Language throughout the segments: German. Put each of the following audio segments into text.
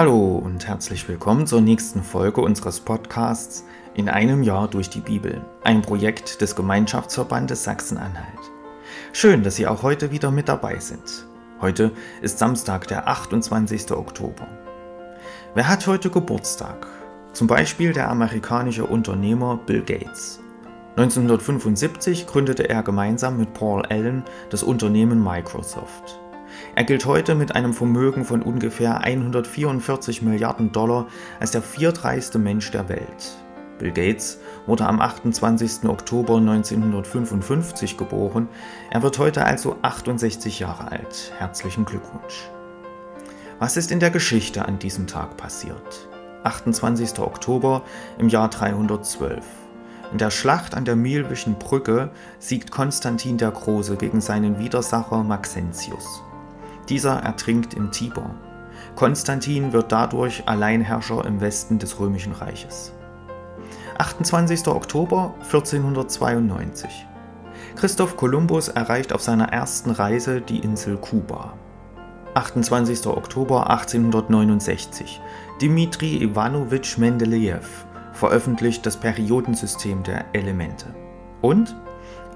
Hallo und herzlich willkommen zur nächsten Folge unseres Podcasts In einem Jahr durch die Bibel, ein Projekt des Gemeinschaftsverbandes Sachsen-Anhalt. Schön, dass Sie auch heute wieder mit dabei sind. Heute ist Samstag, der 28. Oktober. Wer hat heute Geburtstag? Zum Beispiel der amerikanische Unternehmer Bill Gates. 1975 gründete er gemeinsam mit Paul Allen das Unternehmen Microsoft. Er gilt heute mit einem Vermögen von ungefähr 144 Milliarden Dollar als der viertreichste Mensch der Welt. Bill Gates wurde am 28. Oktober 1955 geboren. Er wird heute also 68 Jahre alt. Herzlichen Glückwunsch. Was ist in der Geschichte an diesem Tag passiert? 28. Oktober im Jahr 312. In der Schlacht an der Milwischen Brücke siegt Konstantin der Große gegen seinen Widersacher Maxentius. Dieser ertrinkt im Tiber. Konstantin wird dadurch Alleinherrscher im Westen des Römischen Reiches. 28. Oktober 1492. Christoph Kolumbus erreicht auf seiner ersten Reise die Insel Kuba. 28. Oktober 1869. Dmitri Ivanovich Mendeleev veröffentlicht das Periodensystem der Elemente. Und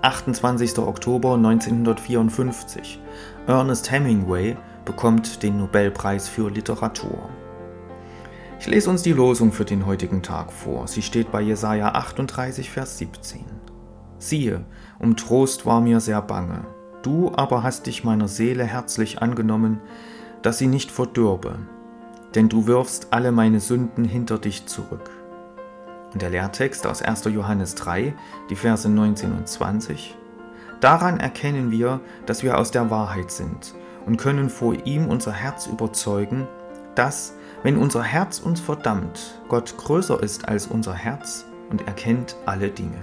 28. Oktober 1954. Ernest Hemingway bekommt den Nobelpreis für Literatur. Ich lese uns die Losung für den heutigen Tag vor. Sie steht bei Jesaja 38, Vers 17. Siehe, um Trost war mir sehr bange. Du aber hast dich meiner Seele herzlich angenommen, dass sie nicht verdürbe, denn du wirfst alle meine Sünden hinter dich zurück. Und der Lehrtext aus 1. Johannes 3, die Verse 19 und 20. Daran erkennen wir, dass wir aus der Wahrheit sind und können vor ihm unser Herz überzeugen, dass, wenn unser Herz uns verdammt, Gott größer ist als unser Herz und erkennt alle Dinge.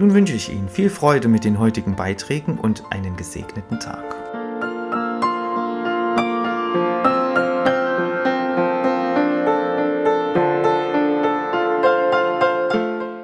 Nun wünsche ich Ihnen viel Freude mit den heutigen Beiträgen und einen gesegneten Tag.